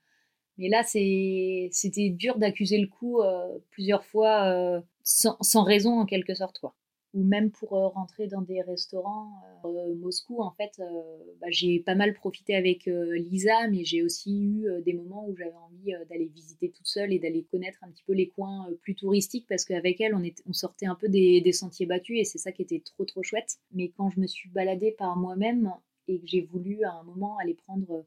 Speaker 2: mais là, c'était dur d'accuser le coup euh, plusieurs fois euh, sans, raison en quelque sorte, quoi. Ou même pour euh, rentrer dans des restaurants. Moscou, en fait, bah, j'ai pas mal profité avec Lisa, mais j'ai aussi eu des moments où j'avais envie d'aller visiter toute seule et d'aller connaître un petit peu les coins plus touristiques parce qu'avec elle, on, sortait un peu des, des sentiers battus et c'est ça qui était trop trop chouette. Mais quand je me suis baladée par moi-même et que j'ai voulu à un moment aller prendre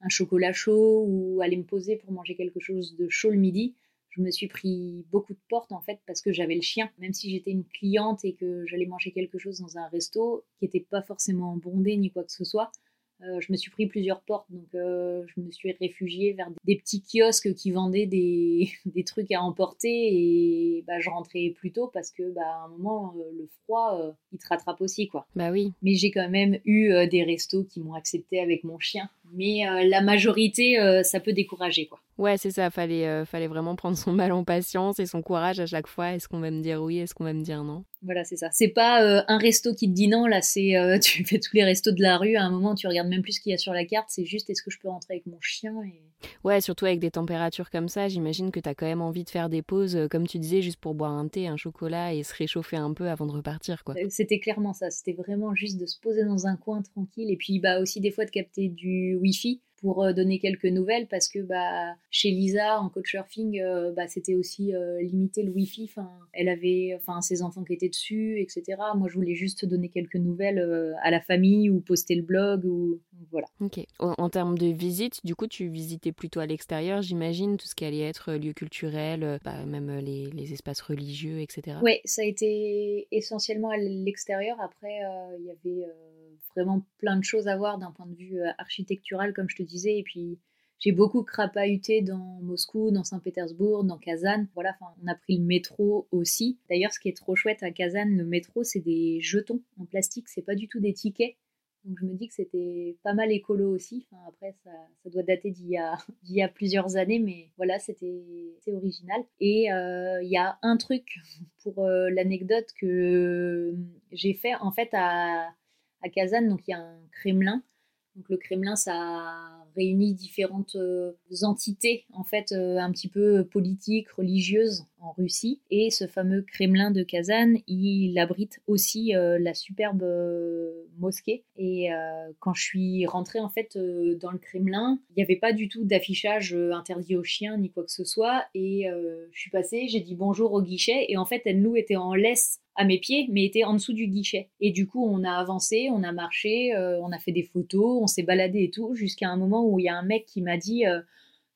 Speaker 2: un chocolat chaud ou aller me poser pour manger quelque chose de chaud le midi, je me suis pris beaucoup de portes en fait parce que j'avais le chien. Même si j'étais une cliente et que j'allais manger quelque chose dans un resto qui n'était pas forcément bondé ni quoi que ce soit, euh, je me suis pris plusieurs portes, donc euh, je me suis réfugiée vers des petits kiosques qui vendaient des, (laughs) des trucs à emporter et bah, je rentrais plus tôt parce que bah, à un moment euh, le froid il te rattrape aussi quoi.
Speaker 1: Bah oui.
Speaker 2: Mais j'ai quand même eu des restos qui m'ont accepté avec mon chien, mais la majorité ça peut décourager quoi.
Speaker 1: Ouais, c'est ça. Fallait, euh, fallait vraiment prendre son mal en patience et son courage à chaque fois. Est-ce qu'on va me dire oui? Est-ce qu'on va me dire non?
Speaker 2: Voilà, c'est ça. C'est pas euh, un resto qui te dit non. Là, c'est euh, (laughs) tu fais tous les restos de la rue. À un moment, tu regardes même plus ce qu'il y a sur la carte. C'est juste est-ce que je peux rentrer avec mon chien et...
Speaker 1: Ouais, surtout avec des températures comme ça. J'imagine que tu as quand même envie de faire des pauses, comme tu disais, juste pour boire un thé, un chocolat et se réchauffer un peu avant de repartir, quoi.
Speaker 2: C'était clairement ça. C'était vraiment juste de se poser dans un coin tranquille et puis bah aussi des fois de capter du wifi pour euh, donner quelques nouvelles parce que bah, chez Lisa en couchsurfing euh, bah, c'était aussi euh, limité le wifi. Enfin elle avait enfin ses enfants qui étaient dessus etc moi je voulais juste donner quelques nouvelles à la famille ou poster le blog ou voilà.
Speaker 1: Ok. En, termes de visite du coup tu visitais plutôt à l'extérieur j'imagine tout ce qui allait être lieu culturel bah, même les, les, espaces religieux etc
Speaker 2: ouais ça a été essentiellement à l'extérieur. Après il y avait vraiment plein de choses à voir d'un point de vue euh, architectural, comme je te disais. Et puis, j'ai beaucoup crapahuté dans Moscou, dans Saint-Pétersbourg, dans Kazan. Voilà, on a pris le métro aussi. D'ailleurs, ce qui est trop chouette à Kazan, le métro, c'est des jetons en plastique, c'est pas du tout des tickets. Donc je me dis que c'était pas mal écolo aussi. Après, ça, ça doit dater d'il y, a, (laughs) y a plusieurs années, mais voilà, c'était original. Et euh, il y a un truc (laughs) pour euh, l'anecdote que j'ai fait en fait à, à Kazan, donc il y a un Kremlin. Donc le Kremlin, ça réunit différentes euh, entités, en fait, euh, un petit peu politiques, religieuses en Russie. Et ce fameux Kremlin de Kazan, il abrite aussi euh, la superbe mosquée. Et quand je suis rentrée, en fait, dans le Kremlin, il n'y avait pas du tout d'affichage interdit aux chiens ni quoi que ce soit. Et je suis passée, j'ai dit bonjour au guichet. Et en fait, nous était en laisse à mes pieds, mais était en dessous du guichet. Et du coup, on a avancé, on a marché, euh, on a fait des photos, on s'est baladé et tout, jusqu'à un moment où il y a un mec qui m'a dit euh,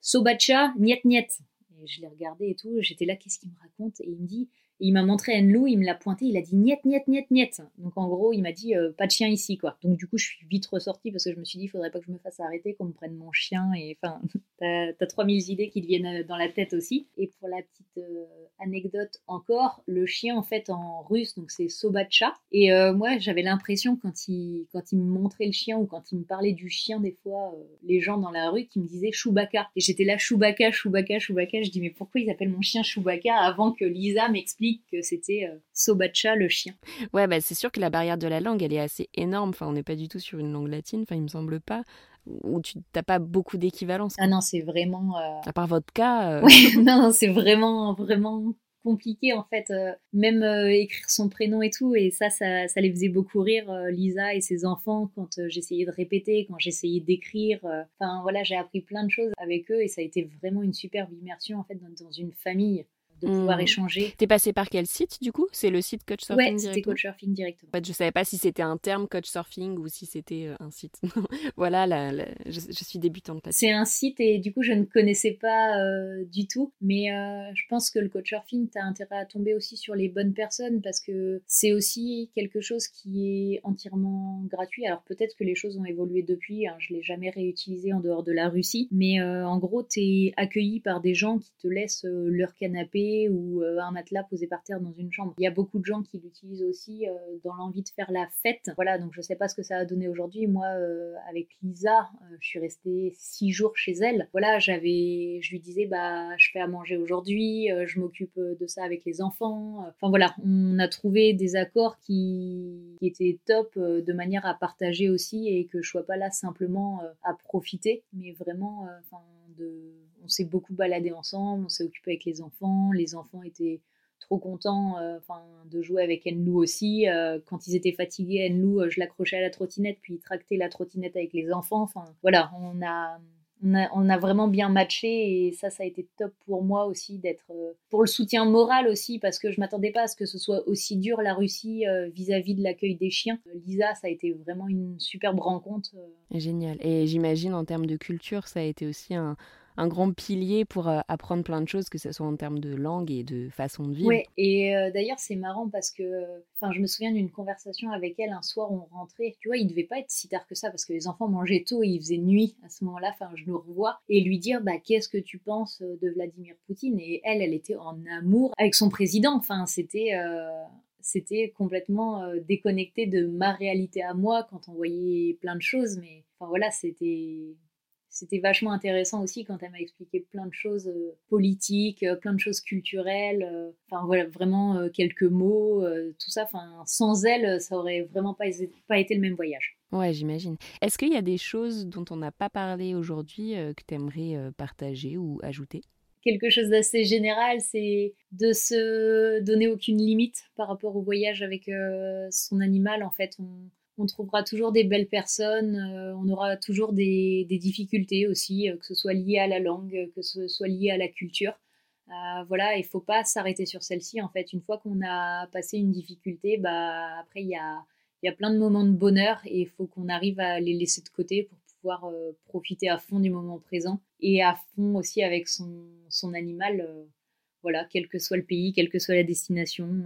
Speaker 2: Sobacha, niet niet. Et je l'ai regardé et tout, j'étais là, qu'est-ce qu'il me raconte? Et il me dit il m'a montré Enlou, il me l'a pointé, il a dit niet, niet, niet, niet. Donc en gros, il m'a dit euh, pas de chien ici, quoi. Donc du coup, je suis vite ressortie parce que je me suis dit, il faudrait pas que je me fasse arrêter, qu'on me prenne mon chien. Et enfin, (laughs) t'as as 3000 idées qui te viennent euh, dans la tête aussi. Et pour la petite euh, anecdote encore, le chien en fait en russe, donc c'est Sobacha. Et moi, j'avais l'impression quand il, quand il me montrait le chien ou quand il me parlait du chien, des fois, les gens dans la rue qui me disaient Chewbacca. Et j'étais là, Chewbacca, Chewbacca, Chewbacca. Je dis, mais pourquoi ils appellent mon chien Chewbacca avant que Lisa m'explique que c'était euh, Sobacha le chien.
Speaker 1: Ouais, bah, c'est sûr que la barrière de la langue, elle est assez énorme. Enfin, on n'est pas du tout sur une langue latine, enfin, il me semble pas où tu n'as pas beaucoup d'équivalence.
Speaker 2: Ah non, c'est vraiment. Euh,
Speaker 1: à part votre cas.
Speaker 2: Euh, (laughs) non, c'est vraiment, vraiment compliqué en fait, même écrire son prénom et tout. Et ça, ça, ça les faisait beaucoup rire, Lisa et ses enfants, quand j'essayais de répéter, quand j'essayais d'écrire. Enfin voilà, j'ai appris plein de choses avec eux et ça a été vraiment une superbe immersion en fait dans une famille de pouvoir mmh. échanger.
Speaker 1: T'es passé par quel site du coup? C'est le site Couchsurfing
Speaker 2: Ouais, c'était Couchsurfing directement.
Speaker 1: En fait, je savais pas si c'était un terme Couchsurfing ou si c'était euh, un site. (laughs) voilà, je, suis débutante
Speaker 2: C'est un site et du coup je ne connaissais pas euh, du tout, mais euh, je pense que le Couchsurfing, t'as intérêt à tomber aussi sur les bonnes personnes parce que c'est aussi quelque chose qui est entièrement gratuit. Alors peut-être que les choses ont évolué depuis, hein, je l'ai jamais réutilisé en dehors de la Russie, mais en gros t'es accueilli par des gens qui te laissent leur canapé ou euh, un matelas posé par terre dans une chambre. Il y a beaucoup de gens qui l'utilisent aussi euh, dans l'envie de faire la fête. Voilà, donc je sais pas ce que ça a donné aujourd'hui. Moi, euh, avec Lisa, je suis restée six jours chez elle. Voilà, j'avais, je lui disais, bah, je fais à manger aujourd'hui, je m'occupe de ça avec les enfants. Enfin voilà, on a trouvé des accords qui, qui étaient top de manière à partager aussi et que je sois pas là simplement à profiter, mais vraiment, enfin, de on s'est beaucoup baladé ensemble, on s'est occupé avec les enfants, les enfants étaient trop contents euh, de jouer avec Enlou aussi. Euh, quand ils étaient fatigués, Enlou, euh, je l'accrochais à la trottinette, puis il tractait la trottinette avec les enfants. Enfin, voilà, on a, on a, vraiment bien matché et ça, ça a été top pour moi aussi d'être pour le soutien moral aussi parce que je m'attendais pas à ce que ce soit aussi dur la Russie vis-à-vis de l'accueil des chiens. Lisa, ça a été vraiment une superbe rencontre.
Speaker 1: Génial. Et j'imagine en termes de culture, ça a été aussi un, un grand pilier pour euh, apprendre plein de choses, que ce soit en termes de langue et de façon de vivre.
Speaker 2: Oui, et euh, d'ailleurs, c'est marrant parce que enfin, je me souviens d'une conversation avec elle un soir, on rentrait. Tu vois, il devait pas être si tard que ça parce que les enfants mangeaient tôt et il faisait nuit à ce moment-là. Enfin, je le revois et lui dire bah, Qu'est-ce que tu penses de Vladimir Poutine? Et elle, elle était en amour avec son président. Enfin, c'était. Euh, c'était complètement déconnecté de ma réalité à moi quand on voyait plein de choses mais enfin voilà c'était c'était vachement intéressant aussi quand elle m'a expliqué plein de choses euh, politiques, euh, plein de choses culturelles, euh, enfin voilà, vraiment quelques mots, tout ça. Enfin, sans elle, ça aurait vraiment pas, pas été le même voyage.
Speaker 1: Ouais, j'imagine. Est-ce qu'il y a des choses dont on n'a pas parlé aujourd'hui que tu aimerais partager ou ajouter?
Speaker 2: Quelque chose d'assez général, c'est de se donner aucune limite par rapport au voyage avec son animal. En fait, on, on trouvera toujours des belles personnes, euh, on aura toujours des, difficultés aussi, euh, que ce soit lié à la langue, que ce soit lié à la culture. Euh, voilà, il faut pas s'arrêter sur celle-ci. En fait, une fois qu'on a passé une difficulté, bah après il y a, y a plein de moments de bonheur et il faut qu'on arrive à les laisser de côté pour pouvoir profiter à fond du moment présent et à fond aussi avec son, son animal. voilà, quel que soit le pays, quelle que soit la destination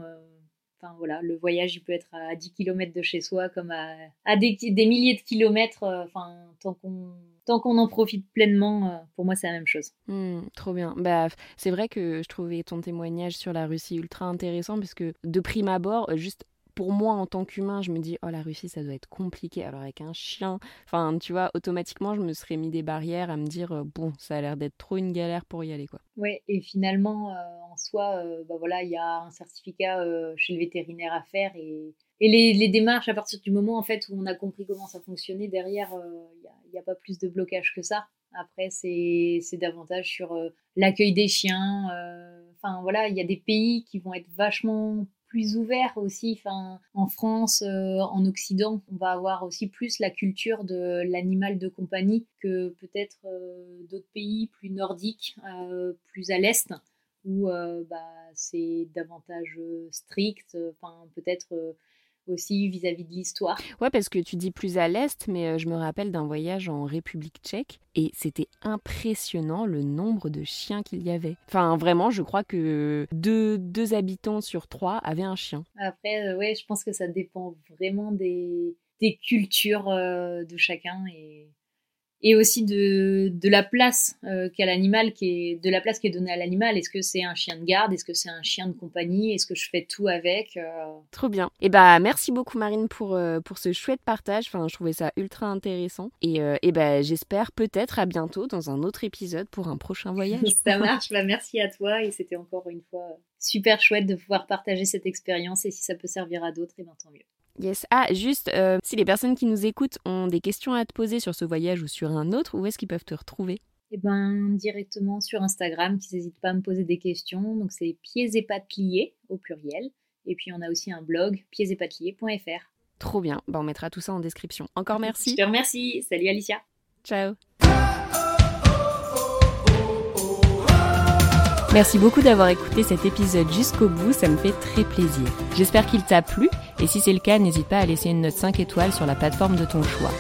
Speaker 2: Enfin voilà, le voyage, il peut être à 10 km de chez soi comme à, des, milliers de kilomètres. Euh, enfin, tant qu'on tant qu'on en profite pleinement, euh, pour moi, c'est la même chose.
Speaker 1: Hmm, trop bien. Bah, c'est vrai que je trouvais ton témoignage sur la Russie ultra intéressant parce que de prime abord, juste pour moi en tant qu'humain, je me dis oh la Russie ça doit être compliqué. Alors avec un chien, enfin tu vois, automatiquement je me serais mis des barrières à me dire euh, bon ça a l'air d'être trop une galère pour y aller quoi.
Speaker 2: Ouais et finalement euh, en soi, euh, bah voilà il y a un certificat chez le vétérinaire à faire et, les, démarches à partir du moment en fait où on a compris comment ça fonctionnait derrière il n'y a, a, pas plus de blocage que ça. Après c'est davantage sur l'accueil des chiens. Enfin voilà il y a des pays qui vont être vachement plus ouvert aussi. Enfin, en France, euh, en Occident, on va avoir aussi plus la culture de l'animal de compagnie que peut-être euh, d'autres pays plus nordiques, euh, plus à l'est, où bah, c'est davantage strict. Enfin, peut-être aussi vis-à-vis de l'histoire.
Speaker 1: Ouais, parce que tu dis plus à l'est, mais euh, je me rappelle d'un voyage en République tchèque et c'était impressionnant le nombre de chiens qu'il y avait. Enfin, vraiment, je crois que deux, deux habitants sur trois avaient un chien.
Speaker 2: Après, euh, ouais, je pense que ça dépend vraiment des, des cultures euh, de chacun et et aussi de, de la place euh, qu'a l'animal, qui est de la place qui est donnée à l'animal. Est-ce que c'est un chien de garde? Est-ce que c'est un chien de compagnie? Est-ce que je fais tout avec euh?
Speaker 1: Trop bien. Et eh bah merci beaucoup Marine pour euh, pour ce chouette partage. Enfin, je trouvais ça ultra intéressant. Et, et bah, j'espère peut-être à bientôt dans un autre épisode pour un prochain voyage. (laughs)
Speaker 2: ça (laughs) marche. Bah, merci à toi et c'était encore une fois super chouette de pouvoir partager cette expérience. Et si ça peut servir à d'autres, et eh ben tant mieux.
Speaker 1: Yes. Ah, juste, euh, si les personnes qui nous écoutent ont des questions à te poser sur ce voyage ou sur un autre, où est-ce qu'ils peuvent te retrouver?
Speaker 2: Eh ben, directement sur Instagram, qu'ils n'hésitent pas à me poser des questions. Donc c'est pieds et pattes liés au pluriel. Et puis on a aussi un blog pieds-et-pattes-liés.fr.
Speaker 1: Trop bien, bah, on mettra tout ça en description. Encore merci.
Speaker 2: Je te remercie. Salut Alicia.
Speaker 1: Ciao. Merci beaucoup d'avoir écouté cet épisode jusqu'au bout, ça me fait très plaisir. J'espère qu'il t'a plu et si c'est le cas, n'hésite pas à laisser une note 5 étoiles sur la plateforme de ton choix.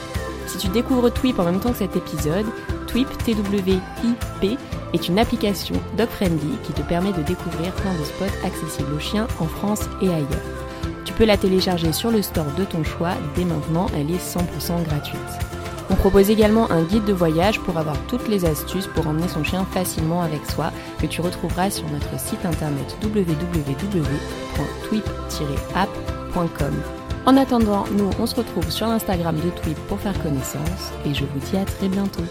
Speaker 1: Si tu découvres Twip en même temps que cet épisode, Twip, T-W-I-P, est une application dog-friendly qui te permet de découvrir plein de spots accessibles aux chiens en France et ailleurs. Tu peux la télécharger sur le store de ton choix, dès maintenant elle est 100% gratuite. On propose également un guide de voyage pour avoir toutes les astuces pour emmener son chien facilement avec soi que tu retrouveras sur notre site internet www.twip-app.com. En attendant, nous on se retrouve sur l'Instagram de Twip pour faire connaissance et je vous dis à très bientôt.